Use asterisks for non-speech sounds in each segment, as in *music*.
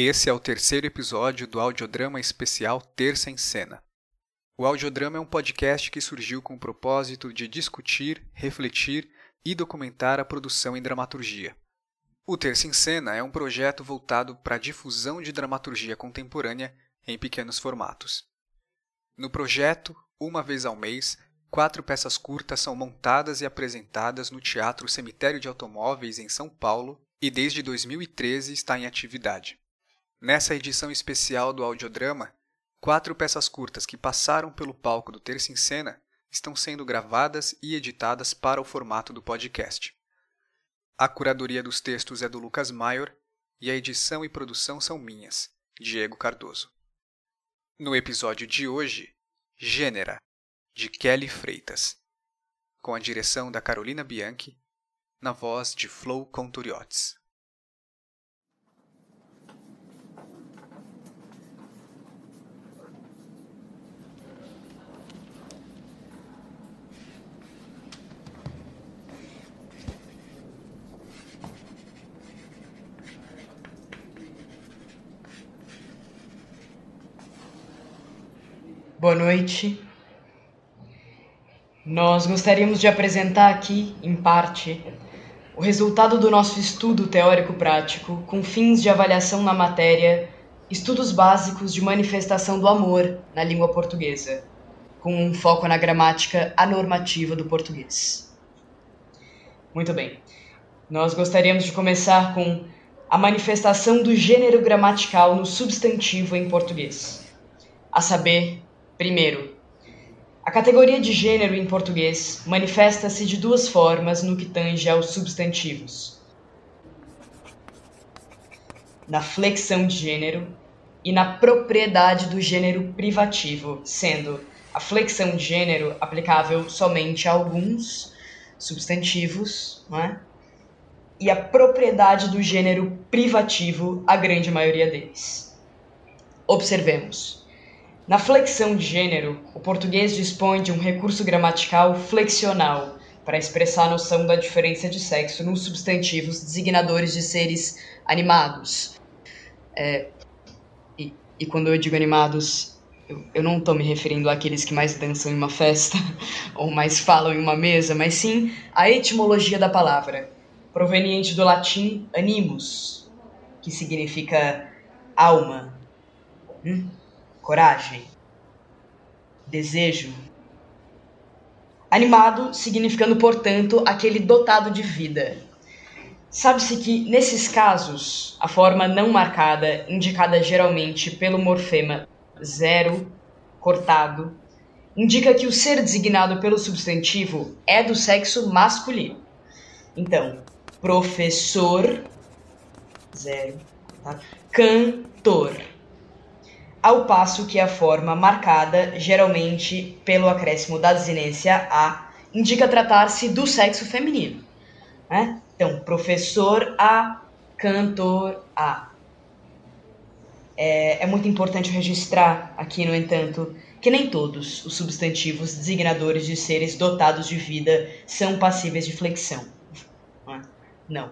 Esse é o terceiro episódio do audiodrama especial Terça em Cena. O audiodrama é um podcast que surgiu com o propósito de discutir, refletir e documentar a produção em dramaturgia. O Terça em Cena é um projeto voltado para a difusão de dramaturgia contemporânea em pequenos formatos. No projeto, uma vez ao mês, quatro peças curtas são montadas e apresentadas no Teatro Cemitério de Automóveis, em São Paulo, e desde 2013 está em atividade. Nessa edição especial do audiodrama, quatro peças curtas que passaram pelo palco do Terça em Cena estão sendo gravadas e editadas para o formato do podcast. A curadoria dos textos é do Lucas Maior e a edição e produção são minhas, Diego Cardoso. No episódio de hoje, Gênera, de Kelly Freitas, com a direção da Carolina Bianchi, na voz de Flow Conturiotes. Boa noite. Nós gostaríamos de apresentar aqui, em parte, o resultado do nosso estudo teórico-prático com fins de avaliação na matéria Estudos Básicos de Manifestação do Amor na Língua Portuguesa, com um foco na gramática anormativa do português. Muito bem. Nós gostaríamos de começar com a manifestação do gênero gramatical no substantivo em português, a saber, Primeiro, a categoria de gênero em português manifesta-se de duas formas no que tange aos substantivos: na flexão de gênero e na propriedade do gênero privativo, sendo a flexão de gênero aplicável somente a alguns substantivos, é? e a propriedade do gênero privativo a grande maioria deles. Observemos. Na flexão de gênero, o português dispõe de um recurso gramatical flexional para expressar a noção da diferença de sexo nos substantivos designadores de seres animados. É, e, e, quando eu digo animados, eu, eu não estou me referindo àqueles que mais dançam em uma festa *laughs* ou mais falam em uma mesa, mas sim à etimologia da palavra, proveniente do latim animus, que significa alma. Hum? Coragem, desejo. Animado significando, portanto, aquele dotado de vida. Sabe-se que, nesses casos, a forma não marcada, indicada geralmente pelo morfema zero, cortado, indica que o ser designado pelo substantivo é do sexo masculino. Então, professor, zero, tá? cantor ao passo que a forma marcada, geralmente pelo acréscimo da desinência a, indica tratar-se do sexo feminino. Né? Então, professor A, cantor A. É, é muito importante registrar aqui, no entanto, que nem todos os substantivos designadores de seres dotados de vida são passíveis de flexão. Não.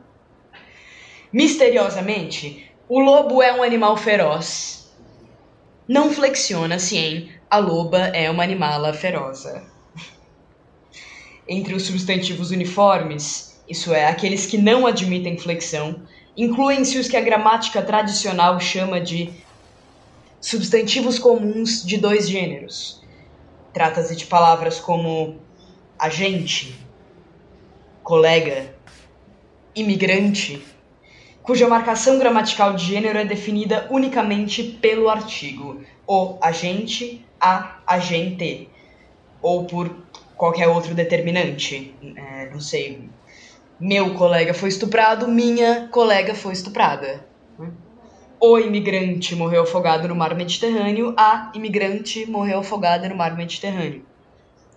Misteriosamente, o lobo é um animal feroz não flexiona-se em a loba é uma animala feroza. Entre os substantivos uniformes, isso é, aqueles que não admitem flexão, incluem-se os que a gramática tradicional chama de substantivos comuns de dois gêneros. Trata-se de palavras como agente, colega, imigrante, cuja marcação gramatical de gênero é definida unicamente pelo artigo o agente, a agente, ou por qualquer outro determinante. É, não sei. Meu colega foi estuprado, minha colega foi estuprada. O imigrante morreu afogado no mar Mediterrâneo, a imigrante morreu afogada no mar Mediterrâneo.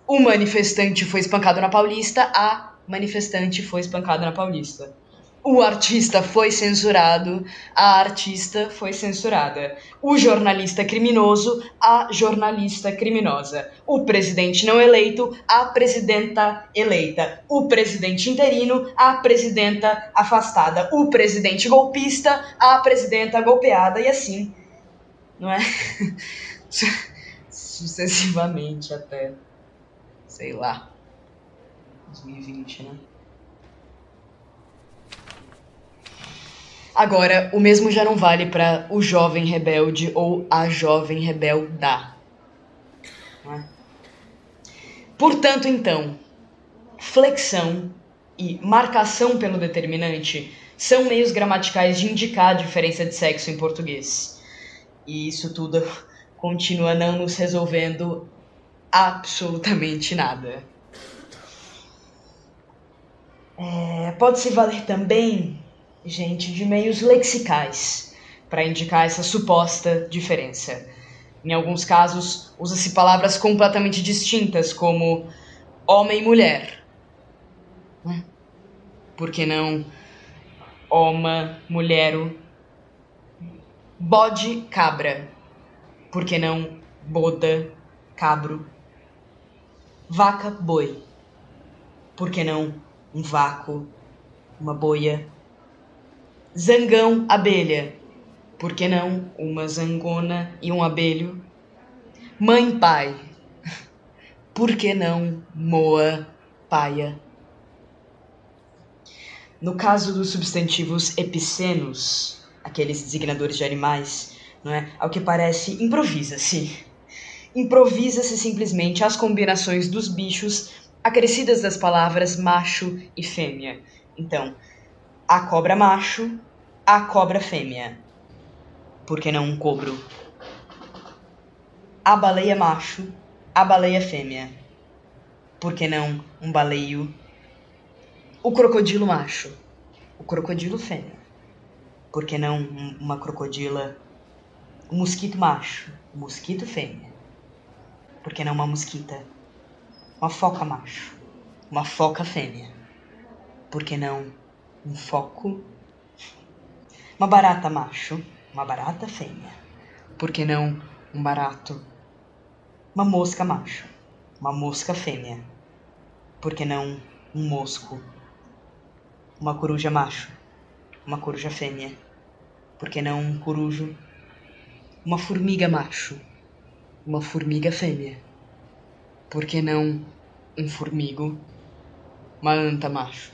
O manifestante foi espancado na Paulista, a manifestante foi espancada na Paulista O artista foi censurado, a artista foi censurada. O jornalista criminoso, a jornalista criminosa. O presidente não eleito, a presidenta eleita. O presidente interino, a presidenta afastada. O presidente golpista, a presidenta golpeada. E assim, não é? *laughs* Sucessivamente até, sei lá, 2020, né? Agora, o mesmo já não vale para o jovem rebelde ou a jovem rebelda. É? Portanto, então, flexão e marcação pelo determinante são meios gramaticais de indicar a diferença de sexo em português. E isso tudo continua não nos resolvendo absolutamente nada. É, Pode-se valer também gente, de meios lexicais para indicar essa suposta diferença. Em alguns casos, usa-se palavras completamente distintas, como homem e mulher. Né? Por que não oma, mulhero? Bode, cabra. Por que não boda, cabro? Vaca, boi. Por que não um vácuo, uma boia? Zangão, abelha. Por que não uma zangona e um abelho? Mãe, pai. *laughs* Por que não moa, paia? No caso dos substantivos epicenos, aqueles designadores de animais, não é? Ao que parece, improvisa-se. *laughs* Improvisa-se simplesmente as combinações dos bichos acrescidas das palavras macho e fêmea. Então, a cobra macho, a cobra fêmea. Por que não um cobro? A baleia macho, a baleia fêmea. Por que não um baleio? O crocodilo macho, o crocodilo fêmea. Por que não uma crocodila? O mosquito macho, o mosquito fêmea. Por que não uma mosquita? Uma foca macho, uma foca fêmea. Por que não um foco, uma barata macho, uma barata fêmea. Por que não um barato? Uma mosca macho, uma mosca fêmea. Por que não um mosco? Uma coruja macho, uma coruja fêmea. Por que não um corujo? Uma formiga macho, uma formiga fêmea. Por que não um formigo? Uma anta macho,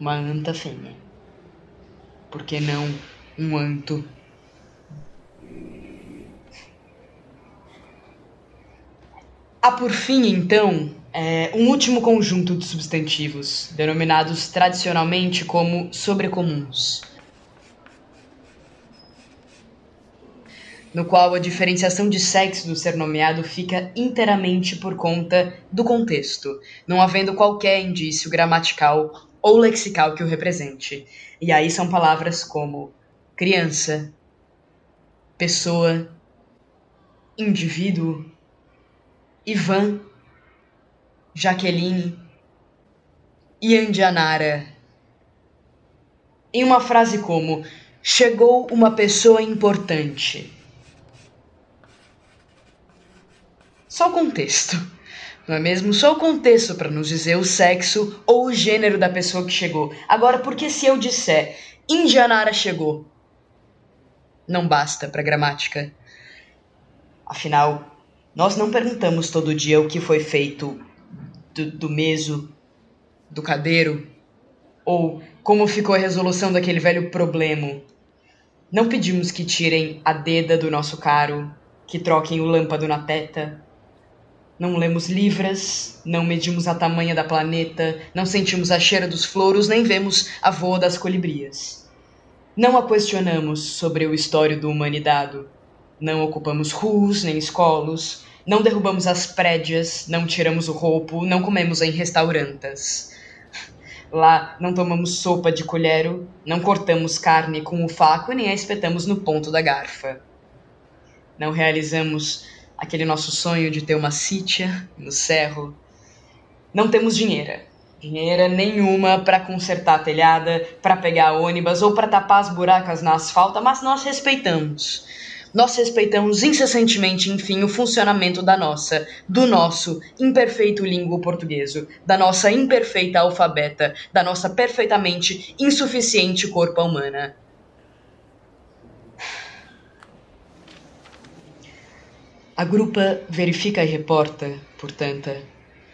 uma anta fêmea. Por que não um anto? Há por fim, então, é, um último conjunto de substantivos, denominados tradicionalmente como sobrecomuns, no qual a diferenciação de sexo do ser nomeado fica inteiramente por conta do contexto, não havendo qualquer indício gramatical ou lexical que o represente. E aí são palavras como criança, pessoa, indivíduo, Ivan, Jaqueline, Yandianara. Em uma frase como chegou uma pessoa importante. Só o contexto não é mesmo? Só o contexto para nos dizer o sexo ou o gênero da pessoa que chegou. Agora, porque se eu disser Indianara chegou, não basta para gramática. Afinal, nós não perguntamos todo dia o que foi feito do, do meso, do cadeiro, ou como ficou a resolução daquele velho problema. Não pedimos que tirem a deda do nosso caro, que troquem o lâmpado na teta, não lemos livras, não medimos a tamanha da planeta, não sentimos a cheira dos floros, nem vemos a voa das colibrias. Não a questionamos sobre o histórico do humanidade. Não ocupamos ruas nem escolos, não derrubamos as prédias, não tiramos o roupo, não comemos em restaurantes. Lá não tomamos sopa de colhero, não cortamos carne com o faco nem a espetamos no ponto da garfa. Não realizamos aquele nosso sonho de ter uma sítia no cerro. Não temos dinheiro. dinheira nenhuma para consertar a telhada, para pegar ônibus ou para tapar as buracas na asfalto, mas nós respeitamos. Nós respeitamos incessantemente, enfim, o funcionamento da nossa, do nosso imperfeito língua portuguesa, da nossa imperfeita alfabeta, da nossa perfeitamente insuficiente corpo humana. A grupa verifica e reporta, portanto,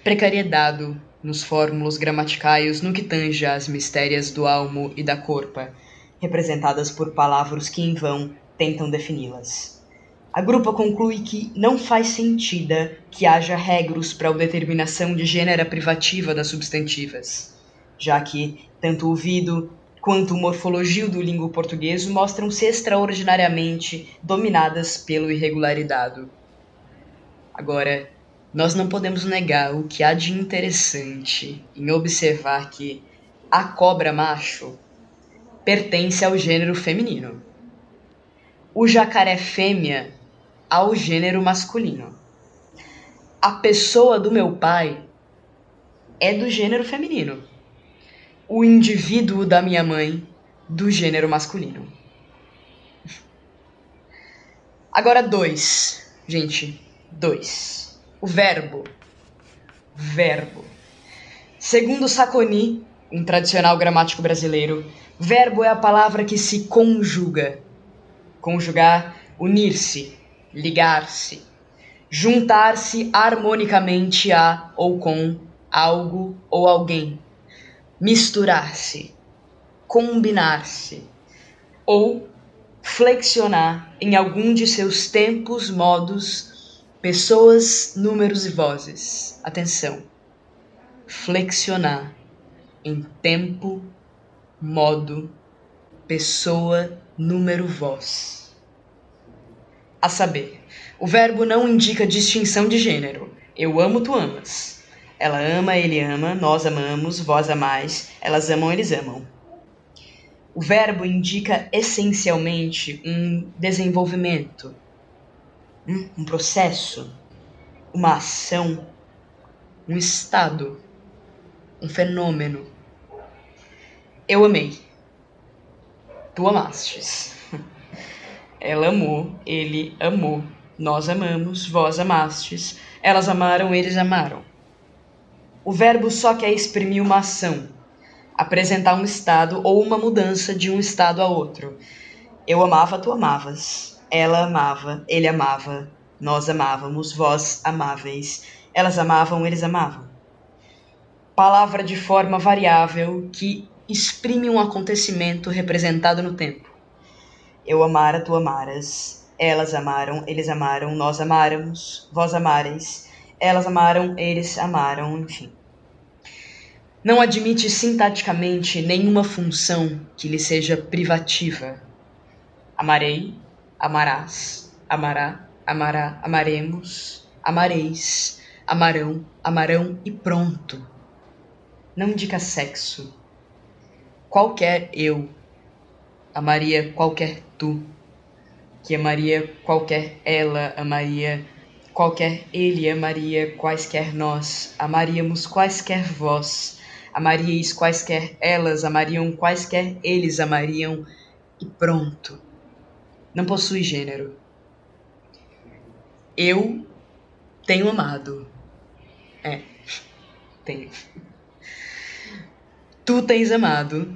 precariedade nos fórmulos gramaticais no que tange às mistérias do almo e da corpa, representadas por palavras que em vão tentam defini-las. A grupa conclui que não faz sentido que haja regras para a determinação de gênero privativa das substantivas, já que tanto o ouvido quanto o morfologio do língua português mostram-se extraordinariamente dominadas pelo irregularidade. Agora, nós não podemos negar o que há de interessante em observar que a cobra macho pertence ao gênero feminino, o jacaré fêmea ao gênero masculino. A pessoa do meu pai é do gênero feminino, o indivíduo da minha mãe do gênero masculino. Agora dois, gente, dois o verbo. Verbo. Segundo Saconi, um tradicional gramático brasileiro, verbo é a palavra que se conjuga. Conjugar, unir-se, ligar-se, juntar-se harmonicamente a ou com algo ou alguém, misturar-se, combinar-se ou flexionar em algum de seus tempos, modos Pessoas, números e vozes. Atenção. Flexionar em tempo, modo, pessoa, número, voz. A saber, o verbo não indica distinção de gênero. Eu amo, tu amas. Ela ama, ele ama, nós amamos, vós amais, elas amam, eles amam. O verbo indica essencialmente um desenvolvimento, um processo, uma ação, um estado, um fenômeno. Eu amei. Tu amastes. *laughs* Ela amou, ele amou, nós amamos, vós amastes, elas amaram, eles amaram. O verbo só quer exprimir uma ação, apresentar um estado ou uma mudança de um estado a outro. Eu amava, tu amavas. Ela amava, ele amava, nós amávamos, vós amáveis, elas amavam, eles amavam. Palavra de forma variável que exprime um acontecimento representado no tempo. Eu amara, tu amaras, elas amaram, eles amaram, nós amáramos, vós amareis, elas amaram, eles amaram, enfim. Não admite sintaticamente nenhuma função que lhe seja privativa. Amarei, amarás, amará, amará, amaremos, amareis, amarão, amarão e pronto. Não indica sexo. Qualquer eu amaria qualquer tu, que amaria qualquer ela amaria, qualquer ele amaria quaisquer nós, amaríamos quaisquer vós, amaríeis quaisquer elas amariam, quaisquer eles amariam, e pronto não possui gênero. Eu tenho amado. É, tenho. Tu tens amado,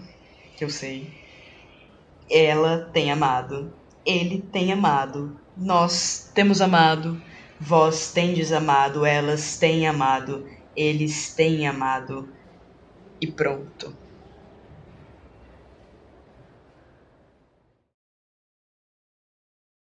que eu sei. Ela tem amado. Ele tem amado. Nós temos amado. Vós tendes amado. Elas têm amado. Eles têm amado. E pronto.